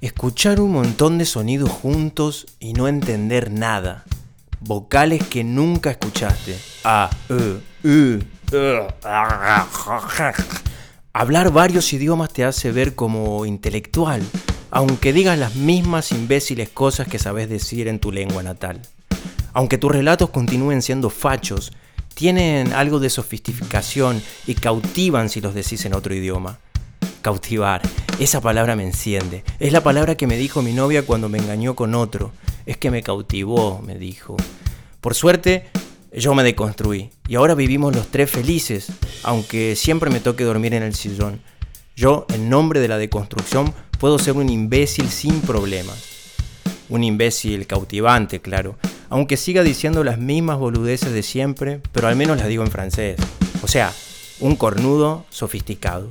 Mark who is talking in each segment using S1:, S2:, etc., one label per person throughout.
S1: Escuchar un montón de sonidos juntos y no entender nada. Vocales que nunca escuchaste. A, E, U, E, Hablar varios idiomas te hace ver como intelectual, aunque digas las mismas imbéciles cosas que sabes decir en tu lengua natal. Aunque tus relatos continúen siendo fachos, tienen algo de sofisticación y cautivan si los decís en otro idioma. Cautivar, esa palabra me enciende. Es la palabra que me dijo mi novia cuando me engañó con otro. Es que me cautivó, me dijo. Por suerte, yo me deconstruí y ahora vivimos los tres felices, aunque siempre me toque dormir en el sillón. Yo, en nombre de la deconstrucción, puedo ser un imbécil sin problemas. Un imbécil cautivante, claro, aunque siga diciendo las mismas boludeces de siempre, pero al menos las digo en francés. O sea, un cornudo sofisticado.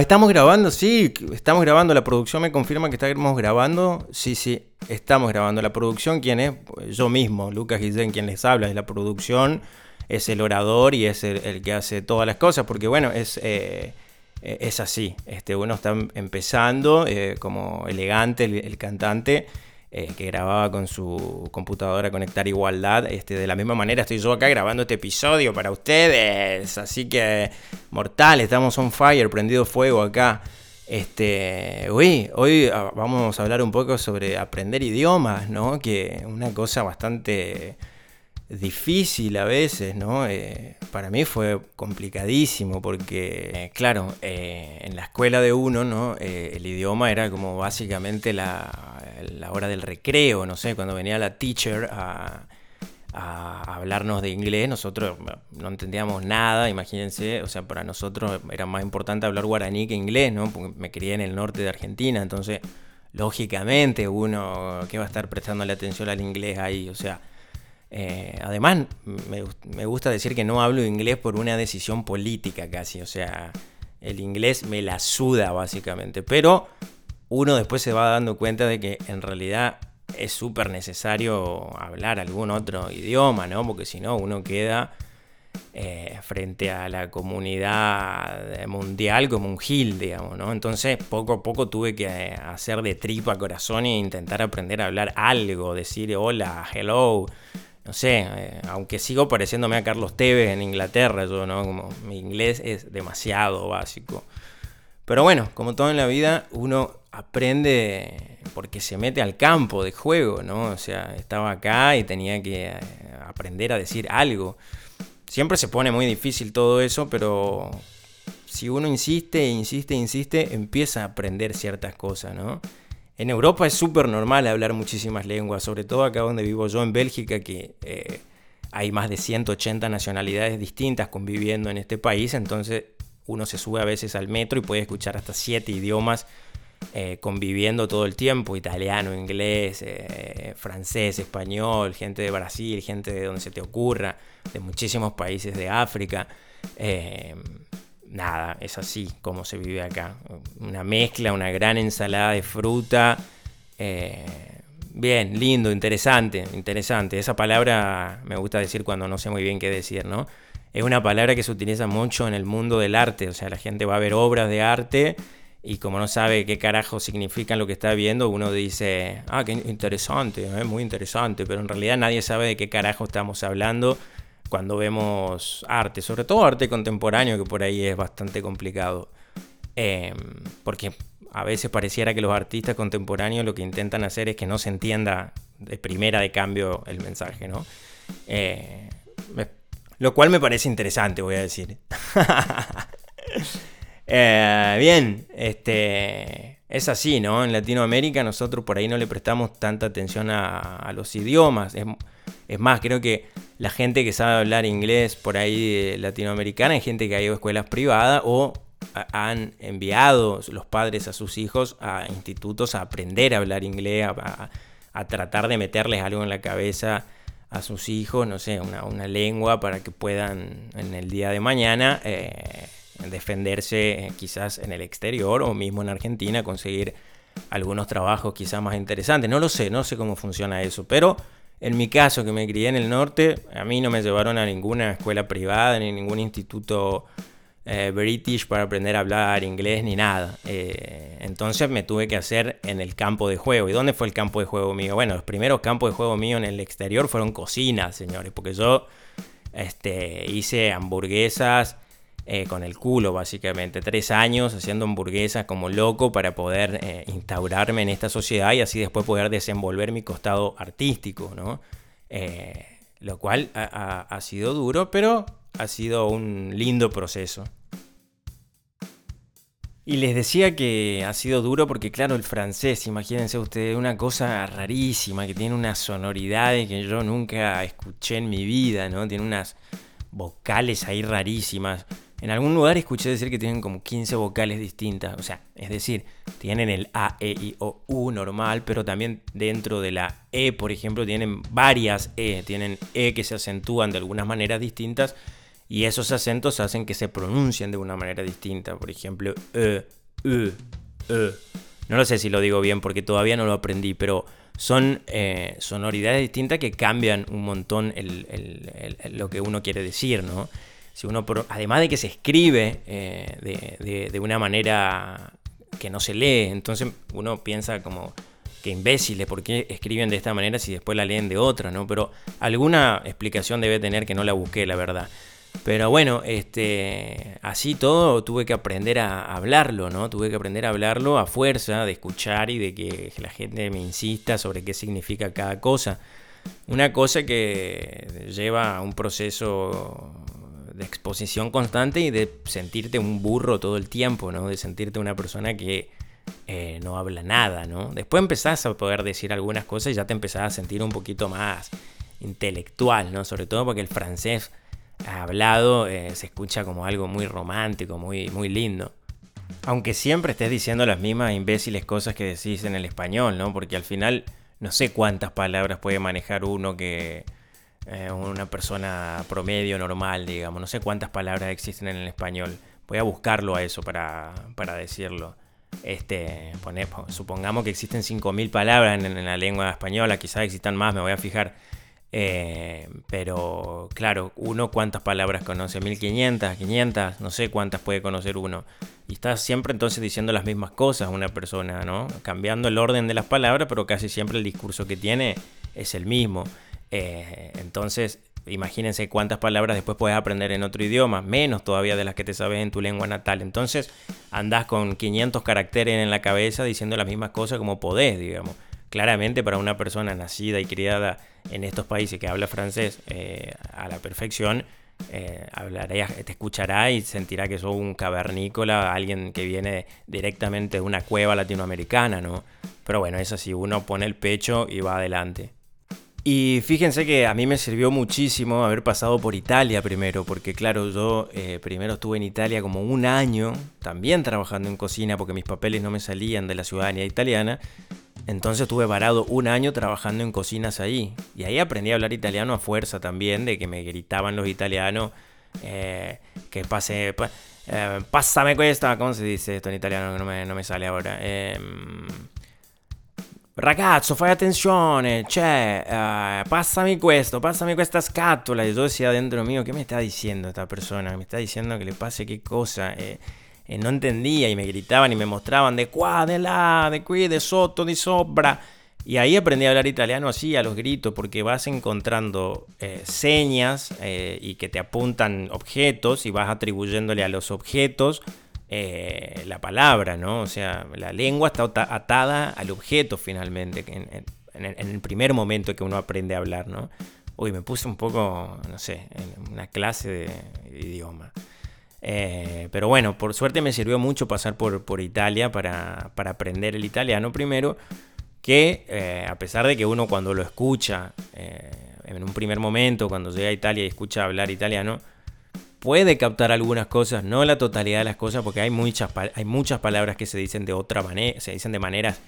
S1: Estamos grabando, sí, estamos grabando. La producción me confirma que estamos grabando. Sí, sí, estamos grabando. La producción, ¿quién es? Yo mismo, Lucas Guillén, quien les habla, es la producción es el orador y es el, que hace todas las cosas, porque bueno, es, eh, es así. Este, uno está empezando eh, como elegante, el, cantante. Eh, que grababa con su computadora Conectar Igualdad. Este, de la misma manera estoy yo acá grabando este episodio para ustedes. Así que, mortal, estamos on fire, prendido fuego acá. Este, hoy, hoy ah, vamos a hablar un poco sobre aprender idiomas, ¿no? Que una cosa bastante difícil a veces, ¿no? Eh, para mí fue complicadísimo porque, eh, claro, eh, en la escuela de uno, ¿no? el idioma era como básicamente la, hora del recreo, no sé, cuando venía la teacher a, hablarnos de inglés, nosotros no entendíamos nada, imagínense, o sea, para nosotros era más importante hablar guaraní que inglés, ¿no? Porque me crié en el norte de Argentina, entonces, lógicamente, uno, ¿qué va a estar prestando la atención al inglés ahí? O sea, eh, además, me, gusta decir que no hablo inglés por una decisión política casi, o sea, el inglés me la suda básicamente, pero uno después se va dando cuenta de que en realidad es súper necesario hablar algún otro idioma, ¿no? Porque si no, uno queda eh, frente a la comunidad mundial como un gil, digamos, ¿no? Entonces, poco a poco tuve que eh, hacer de tripa corazón e intentar aprender a hablar algo, decir hola, hello, no sé, eh, aunque sigo pareciéndome a Carlos Tevez en Inglaterra, yo, ¿no? Como mi inglés es demasiado básico. Pero bueno, como todo en la vida, uno aprende porque se mete al campo de juego, ¿no? O sea, estaba acá y tenía que eh, aprender a decir algo. Siempre se pone muy difícil todo eso, pero si uno insiste, insiste, insiste, empieza a aprender ciertas cosas, ¿no? En Europa es súper normal hablar muchísimas lenguas, sobre todo acá donde vivo yo en Bélgica, que eh, hay más de 180 nacionalidades distintas conviviendo en este país, entonces uno se sube a veces al metro y puede escuchar hasta siete idiomas eh, conviviendo todo el tiempo, italiano, inglés, eh, francés, español, gente de Brasil, gente de donde se te ocurra, de muchísimos países de África nada, es así como se vive acá. Una mezcla, una gran ensalada de fruta. Eh, bien, lindo, interesante, interesante. Esa palabra me gusta decir cuando no sé muy bien qué decir, ¿no? Es una palabra que se utiliza mucho en el mundo del arte, o sea, la gente va a ver obras de arte y como no sabe qué carajo significan lo que está viendo, uno dice, ah, qué interesante, ¿eh? muy interesante, pero en realidad nadie sabe de qué carajo estamos hablando cuando vemos arte, sobre todo arte contemporáneo, que por ahí es bastante complicado. Em, porque a veces pareciera que los artistas contemporáneos lo que intentan hacer es que no se entienda de primera de cambio el mensaje, ¿no? Eh, lo cual me parece interesante, voy a decir. Eh, bien, este, es así, ¿no? En Latinoamérica nosotros por ahí no le prestamos tanta atención a, los idiomas. Más, creo que la gente que sabe hablar inglés por ahí latinoamericana es gente que ha ido a escuelas privadas o han enviado los padres a sus hijos a institutos a aprender a hablar inglés, a, tratar de meterles algo en la cabeza a sus hijos, no sé, una, lengua para que puedan en el día de mañana eh, defenderse eh, quizás en el exterior o mismo en Argentina, conseguir algunos trabajos quizás más interesantes. No lo sé, no sé cómo funciona eso, pero en mi caso que me crié en el norte, a mí no me llevaron a ninguna escuela privada ni ningún instituto eh, British para aprender a hablar inglés ni nada. Eh, entonces me tuve que hacer en el campo de juego. ¿Y dónde fue el campo de juego mío? Bueno, los primeros campos de juego mío en el exterior fueron cocinas, señores, porque yo este, hice hamburguesas eh, con el culo, básicamente. Tres años haciendo hamburguesas como loco para poder instaurarme en esta sociedad y así después poder desenvolver mi costado artístico, ¿no? lo cual ha sido duro, pero ha sido un lindo proceso. Y les decía que ha sido duro porque, claro, el francés, imagínense ustedes, una cosa rarísima, que tiene unas sonoridades que yo nunca escuché en mi vida, ¿no? Tiene unas vocales ahí rarísimas. En algún lugar escuché decir que tienen como 15 vocales distintas. O sea, es decir, tienen el A, E, I, O, U normal, pero también dentro de la E, por ejemplo, tienen varias E. Tienen E que se acentúan de algunas maneras distintas y esos acentos hacen que se pronuncien de una manera distinta. Por ejemplo, e, e, e. No lo sé si lo digo bien porque todavía no lo aprendí, pero son eh, sonoridades distintas que cambian un montón lo que uno quiere decir, ¿no? Si uno, además de que se escribe eh, de, una manera que no se lee, entonces uno piensa como que imbéciles, ¿por qué escriben de esta manera si después la leen de otra, ¿no? Pero alguna explicación debe tener que no la busqué, la verdad. Pero bueno, este, así todo tuve que aprender a hablarlo, ¿no? Tuve que aprender a hablarlo a fuerza de escuchar y de que la gente me insista sobre qué significa cada cosa. Una cosa que lleva a un proceso exposición constante y de sentirte un burro todo el tiempo, ¿no? De sentirte una persona que eh, no habla nada, ¿no? Después empezás a poder decir algunas cosas y ya te empezás a sentir un poquito más intelectual, ¿no? Sobre todo porque el francés hablado eh, se escucha como algo muy romántico, muy, muy lindo. Aunque siempre estés diciendo las mismas imbéciles cosas que decís en el español, ¿no? Porque al final no sé cuántas palabras puede manejar uno que eh, una persona promedio normal, digamos. No sé cuántas palabras existen en el español. Voy a buscarlo a eso para, para decirlo. Este, supongamos que existen 5.000 palabras en, la lengua española, quizás existan más, me voy a fijar. Eh, pero claro, uno cuántas palabras conoce, 1500, 500, no sé cuántas puede conocer uno. Y está siempre entonces diciendo las mismas cosas una persona, ¿no? Cambiando el orden de las palabras, pero casi siempre el discurso que tiene es el mismo. Eh, entonces, imagínense cuántas palabras después puedes aprender en otro idioma, menos todavía de las que te sabes en tu lengua natal. Entonces, andás con 500 caracteres en la cabeza diciendo las mismas cosas como podés, digamos claramente para una persona nacida y criada en estos países que habla francés eh, a la perfección, eh, te escuchará y sentirá que sos un cavernícola, alguien que viene directamente de una cueva latinoamericana, ¿no? Pero bueno, es así, uno pone el pecho y va adelante. Y fíjense que a mí me sirvió muchísimo haber pasado por Italia primero, porque claro, yo eh, primero estuve en Italia como un año, también trabajando en cocina, porque mis papeles no me salían de la ciudadanía italiana, entonces estuve varado un año trabajando en cocinas ahí. Y ahí aprendí a hablar italiano a fuerza también, de que me gritaban los italianos eh, que pase... Eh, pásame cuesta, ¿cómo se dice esto en italiano? No me, no me sale ahora. Eh, ragazzo, fai attenzione, cioè, uh, questo, passami questa scatola. Y yo decía dentro mío, ¿qué me está diciendo esta persona? Me está diciendo que le pase qué cosa. Eh, eh, no entendía y me gritaban y me mostraban de qua, de la, de qui, de sotto, de sobra. Y ahí aprendí a hablar italiano así, a los gritos, porque vas encontrando eh, señas eh, y que te apuntan objetos y vas atribuyéndole a los objetos la palabra, ¿no? O sea, la lengua está atada al objeto finalmente, en, el primer momento que uno aprende a hablar, ¿no? Uy, me puse un poco, no sé, en una clase de idioma. Eh, pero bueno, por suerte me sirvió mucho pasar por, Italia para, aprender el italiano primero, que eh, a pesar de que uno cuando lo escucha eh, en un primer momento, cuando llega a Italia y escucha hablar italiano, puede captar algunas cosas, no la totalidad de las cosas, porque hay muchas, hay muchas palabras que se dicen de otra manera, se dicen de maneras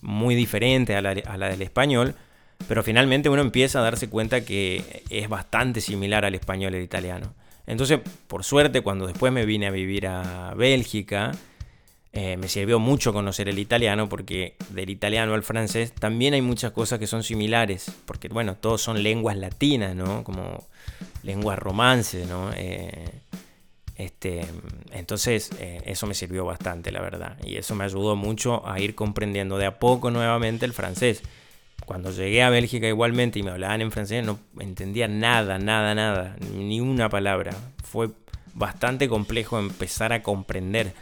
S1: muy diferentes a la, del español, Pero finalmente uno empieza a darse cuenta que es bastante similar al español al italiano. Entonces, por suerte, cuando después me vine a vivir a Bélgica, eh, me sirvió mucho conocer el italiano porque del italiano al francés también hay muchas cosas que son similares, porque bueno, todos son lenguas latinas, ¿no? Como lenguas romances, ¿no? Eh, este, entonces, eh, eso me sirvió bastante, la verdad. Y eso me ayudó mucho a ir comprendiendo de a poco nuevamente el francés. Cuando llegué a Bélgica igualmente y me hablaban en francés, no entendía nada, nada, nada, ni una palabra. Fue bastante complejo empezar a comprender.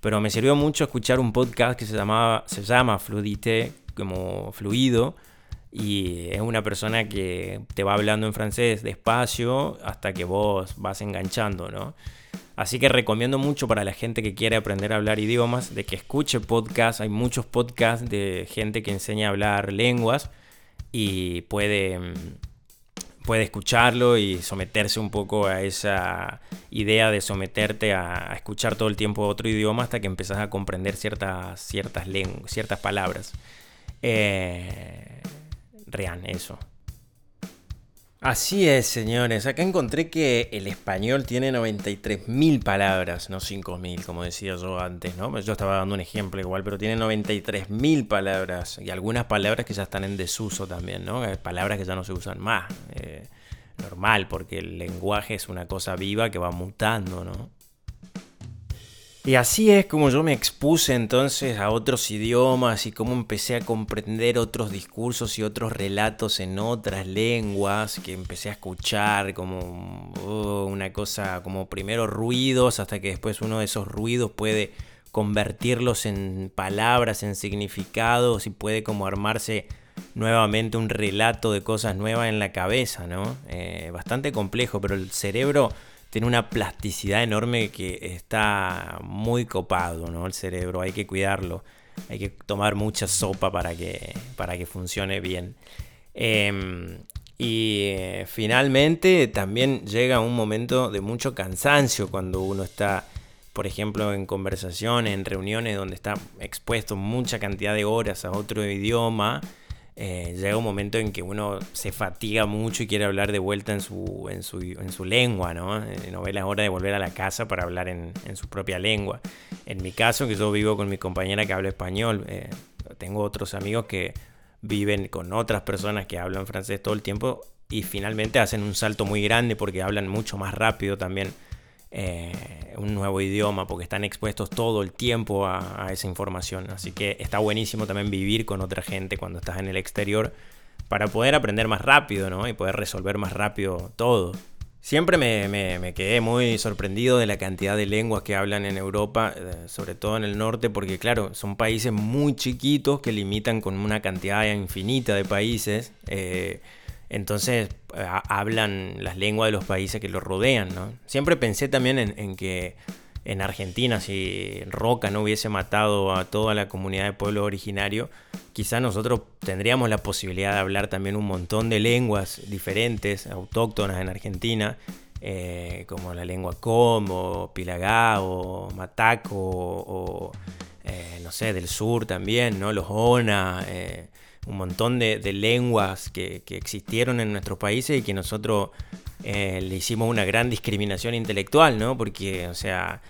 S1: Pero me sirvió mucho escuchar un podcast que se, llamaba, se llama Fluidité, como fluido, y es una persona que te va hablando en francés despacio hasta que vos vas enganchando, ¿no? Así que recomiendo mucho para la gente que quiere aprender a hablar idiomas de que escuche podcasts. Hay muchos podcasts de gente que enseña a hablar lenguas y puede, mm, puede escucharlo y someterse un poco a esa idea de someterte a, escuchar todo el tiempo otro idioma hasta que empezás a comprender ciertas, ciertas, ciertas palabras. Eh, real, eso. Así es, señores. Acá encontré que el español tiene 93.000 palabras, no 5.000, como decía yo antes, ¿no? Yo estaba dando un ejemplo igual, pero tiene 93.000 palabras y algunas palabras que ya están en desuso también, ¿no? Palabras que ya no se usan más. Eh, normal, porque el lenguaje es una cosa viva que va mutando, ¿no? Y así es como yo me expuse entonces a otros idiomas y cómo empecé a comprender otros discursos y otros relatos en otras lenguas, que empecé a escuchar como oh, una cosa, como primero ruidos, hasta que después uno de esos ruidos puede convertirlos en palabras, en significados y puede como armarse nuevamente un relato de cosas nuevas en la cabeza, ¿no? Eh, bastante complejo, pero el cerebro tiene una plasticidad enorme que está muy copado, ¿no? El cerebro, hay que cuidarlo. Hay que tomar mucha sopa para que, para que funcione bien. Em, y eh, finalmente también llega un momento de mucho cansancio cuando uno está, por ejemplo, en conversaciones, en reuniones donde está expuesto mucha cantidad de horas a otro idioma eh, llega un momento en que uno se fatiga mucho y quiere hablar de vuelta en su, en su, en su lengua, ¿no? Eh, no ve la hora de volver a la casa para hablar en, en, su propia lengua. En mi caso, que yo vivo con mi compañera que habla español, eh, tengo otros amigos que viven con otras personas que hablan francés todo el tiempo y finalmente hacen un salto muy grande porque hablan mucho más rápido también eh, un nuevo idioma porque están expuestos todo el tiempo a, esa información. Así que está buenísimo también vivir con otra gente cuando estás en el exterior para poder aprender más rápido ¿no? y poder resolver más rápido todo. Siempre me, me, quedé muy sorprendido de la cantidad de lenguas que hablan en Europa, eh, sobre todo en el norte, porque claro, son países muy chiquitos que limitan con una cantidad infinita de países. Eh, entonces hablan las lenguas de los países que los rodean, ¿no? Siempre pensé también en, que en Argentina, si Roca no hubiese matado a toda la comunidad de pueblo originario, quizás nosotros tendríamos la posibilidad de hablar también un montón de lenguas diferentes, autóctonas en Argentina, eh, como la lengua como, pilagá o mataco o, eh, no sé, del sur también, ¿no? Los ona. Eh, un montón de, lenguas que, existieron en nuestros países y que nosotros eh, le hicimos una gran discriminación intelectual, ¿no? Porque, o sea,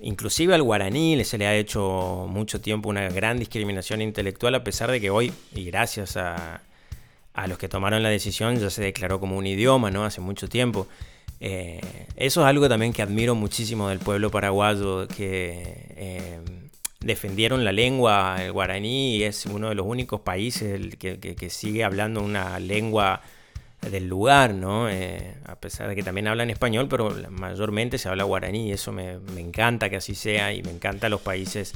S1: inclusive al guaraní se le ha hecho mucho tiempo una gran discriminación intelectual a pesar de que hoy, y gracias a, los que tomaron la decisión, ya se declaró como un idioma, ¿no? Hace mucho tiempo. Eh, eso es algo también que admiro muchísimo del pueblo paraguayo, que eh, defendieron la lengua, el guaraní, es uno de los únicos países que, sigue hablando una lengua del lugar, ¿no? Eh, a pesar de que también hablan español, pero mayormente se habla guaraní, eso me, encanta que así sea, y me encanta los países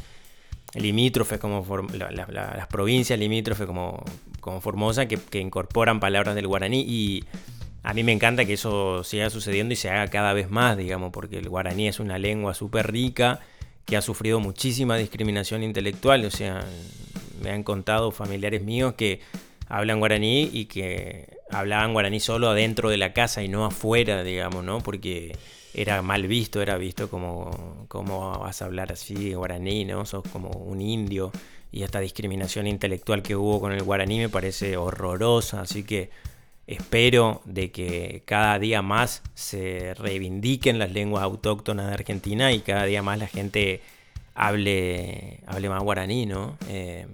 S1: limítrofes, como las provincias limítrofes como, como Formosa, que, que incorporan palabras del guaraní, y a mí me encanta que eso siga sucediendo y se haga cada vez más, digamos, porque el guaraní es una lengua súper rica, que ha sufrido muchísima discriminación intelectual. O sea, me han contado familiares míos que hablan guaraní y que hablaban guaraní solo adentro de la casa y no afuera, digamos, ¿no? Porque era mal visto, era visto como, ¿cómo vas a hablar así guaraní, ¿no? Sos como un indio. y esta discriminación intelectual que hubo con el guaraní me parece horrorosa, así que espero de que cada día más se reivindiquen las lenguas autóctonas de Argentina y cada día más la gente hable, hable más guaraní, ¿no? Eh,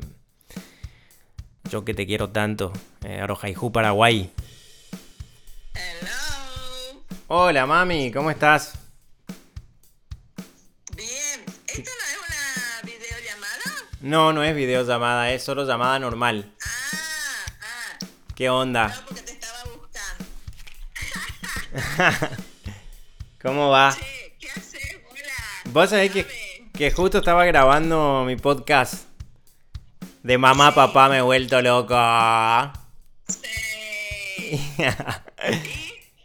S1: yo que te quiero tanto, eh, Paraguay.
S2: Hello.
S1: Hola mami, ¿cómo estás?
S2: Bien. ¿Esto no es una videollamada?
S1: No, no es videollamada, es solo llamada normal.
S2: Ah, ah.
S1: ¿Qué onda?
S2: No,
S1: ¿Cómo va?
S2: Che, ¿qué haces? Hola.
S1: Vos sabés que, que justo estaba grabando mi podcast de mamá, papá, me he vuelto loco.
S2: Sí.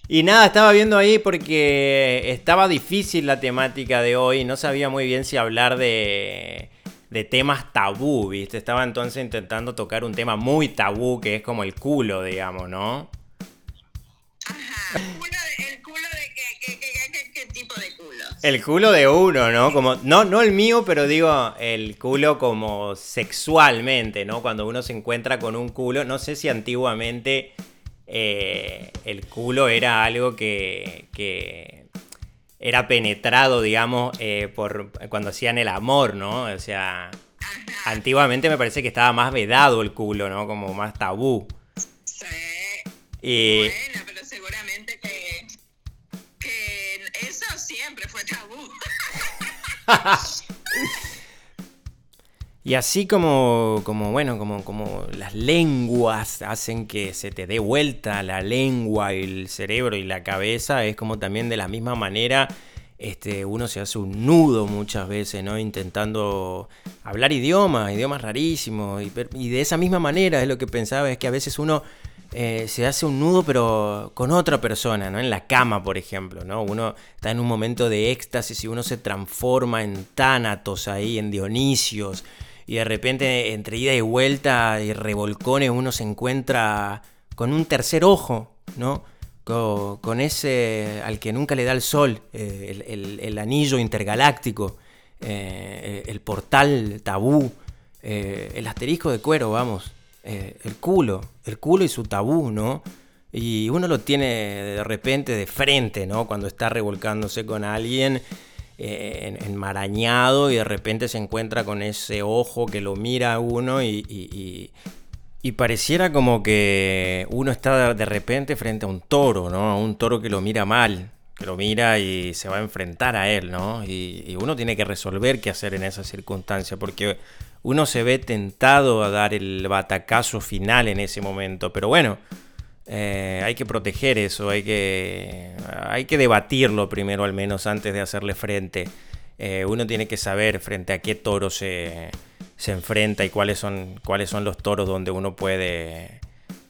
S1: Y nada, estaba viendo ahí porque estaba difícil la temática de hoy. No sabía muy bien si hablar de, de temas tabú, ¿viste? Estaba entonces intentando tocar un tema muy tabú que es como el culo, digamos, ¿no?
S2: El culo de
S1: uno, ¿no? Como, no, no el mío, pero digo, el culo como sexualmente, ¿no? Cuando uno se encuentra con un culo, no sé si antiguamente eh, el culo era algo que, que era penetrado, digamos, eh, por cuando hacían el amor, ¿no? O sea, antiguamente me parece que estaba más vedado el culo, ¿no? Como más tabú.
S2: Sí.
S1: Y,
S2: Bueno, pero
S1: Y así como, como bueno, como, como las lenguas hacen que se te dé vuelta la lengua y el cerebro y la cabeza, es como también de la misma manera este, uno se hace un nudo muchas veces, ¿no? Intentando hablar idiomas, idiomas rarísimos. Y, de esa misma manera es lo que pensaba, es que a veces uno eh, se hace un nudo pero con otra persona, ¿no? En la cama, por ejemplo, ¿no? Uno está en un momento de éxtasis y uno se transforma en Tánatos ahí, en Dionisios. Y de repente, entre ida y vuelta y revolcones, uno se encuentra con un tercer ojo, ¿no? Co- Con, ese al que nunca le da el sol, eh, el, anillo intergaláctico, eh, el portal tabú, el asterisco de cuero, vamos, eh, el culo, el culo y su tabú, ¿no? Y uno lo tiene de repente de frente, ¿no? Cuando está revolcándose con alguien eh, en- enmarañado y de repente se encuentra con ese ojo que lo mira a uno y- y pareciera como que uno está de repente frente a un toro, ¿no? A un toro que lo mira mal, que lo mira y se va a enfrentar a él, ¿no? Y, y uno tiene que resolver qué hacer en esa circunstancia, porque uno se ve tentado a dar el batacazo final en ese momento, pero bueno, eh, hay que proteger eso, hay que, hay que debatirlo primero al menos antes de hacerle frente. Eh, uno tiene que saber frente a qué toro se, se enfrenta y cuáles son, cuáles son los toros donde uno puede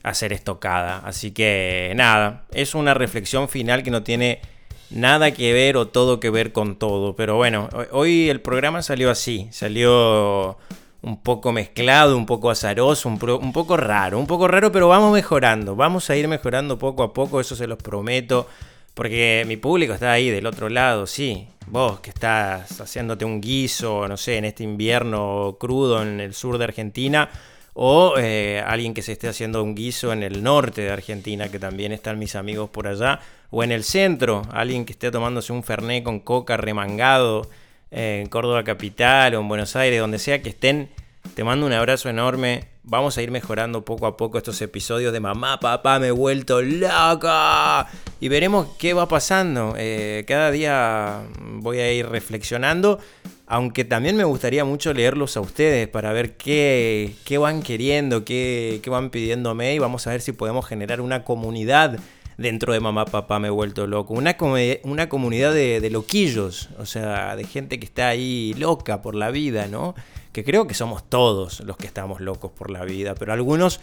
S1: hacer estocada. Así que nada, es una reflexión final que no tiene nada que ver o todo que ver con todo. Pero bueno, hoy- el programa salió así, salió un poco mezclado, un poco azaroso, un poco raro, un poco raro, pero vamos mejorando, vamos a ir mejorando poco a poco, eso se los prometo, porque mi público está ahí del otro lado, sí, vos que estás haciéndote un guiso, no sé, en este invierno crudo en el sur de Argentina, o eh, alguien que se esté haciendo un guiso en el norte de Argentina, que también están mis amigos por allá, o en el centro, alguien que esté tomándose un fernet con coca remangado eh, en Córdoba capital o en Buenos Aires, donde sea que estén, te mando un abrazo enorme. Vamos a ir mejorando poco a poco estos episodios de mamá, papá, me he vuelto loca. Y veremos qué va pasando. Eh, cada día voy a ir reflexionando. Aunque también me gustaría mucho leerlos a ustedes para ver qué, qué van queriendo, qué, qué van pidiéndome. Y vamos a ver si podemos generar una comunidad dentro de Mamá Papá Me he vuelto loco. Una, una comunidad de, de loquillos, o sea, de gente que está ahí loca por la vida, ¿no? Que creo que somos todos los que estamos locos por la vida, pero algunos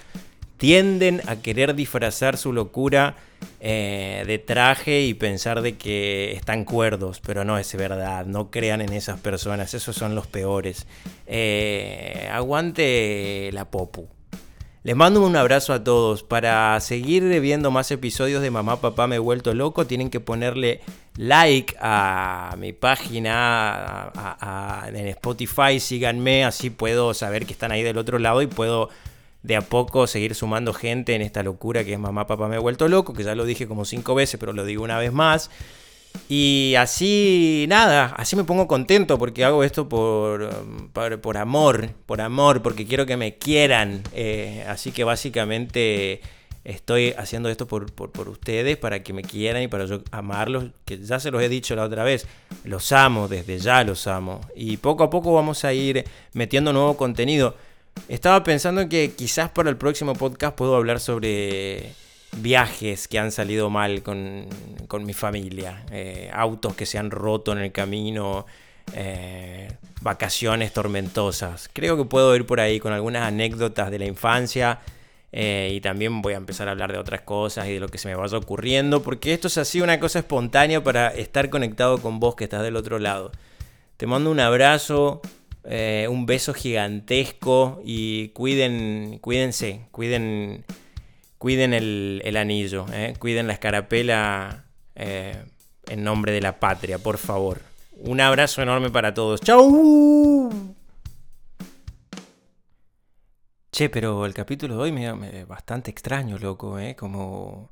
S1: tienden a querer disfrazar su locura eh, de traje y pensar de que están cuerdos, pero no es verdad, no crean en esas personas, esos son los peores. Eh, aguante la popu. Les mando un abrazo a todos. Para seguir viendo más episodios de Mamá Papá Me He Vuelto Loco, tienen que ponerle like a mi página en Spotify. Síganme, así puedo saber que están ahí del otro lado y puedo de a poco seguir sumando gente en esta locura que es Mamá Papá Me He Vuelto Loco, que ya lo dije como cinco veces, pero lo digo una vez más. Y así, nada, así me pongo contento porque hago esto por, por, amor, por amor, porque quiero que me quieran. Eh, así que básicamente estoy haciendo esto por, por, ustedes, para que me quieran y para yo amarlos, que ya se los he dicho la otra vez, los amo, desde ya los amo. Y poco a poco vamos a ir metiendo nuevo contenido. Estaba pensando que quizás para el próximo podcast puedo hablar sobre viajes que han salido mal con, mi familia, eh, autos que se han roto en el camino, eh, vacaciones tormentosas. Creo que puedo ir por ahí con algunas anécdotas de la infancia eh, y también voy a empezar a hablar de otras cosas y de lo que se me vaya ocurriendo, porque esto es así una cosa espontánea para estar conectado con vos que estás del otro lado. Te mando un abrazo, un beso gigantesco y cuiden, cuídense, cuiden cuiden el, anillo, eh, cuiden la escarapela eh, en nombre de la patria, por favor. Un abrazo enorme para todos. ¡Chau! Che, pero el capítulo de hoy me, bastante extraño, loco, ¿eh? Como,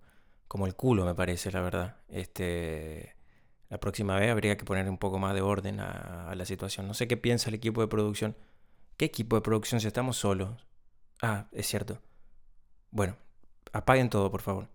S1: como el culo, me parece, la verdad. Este, la próxima vez habría que poner un poco más de orden a, a la situación. No sé qué piensa el equipo de producción. ¿Qué equipo de producción si estamos solos? Ah, es cierto. Bueno, Apaguen todo, por favor.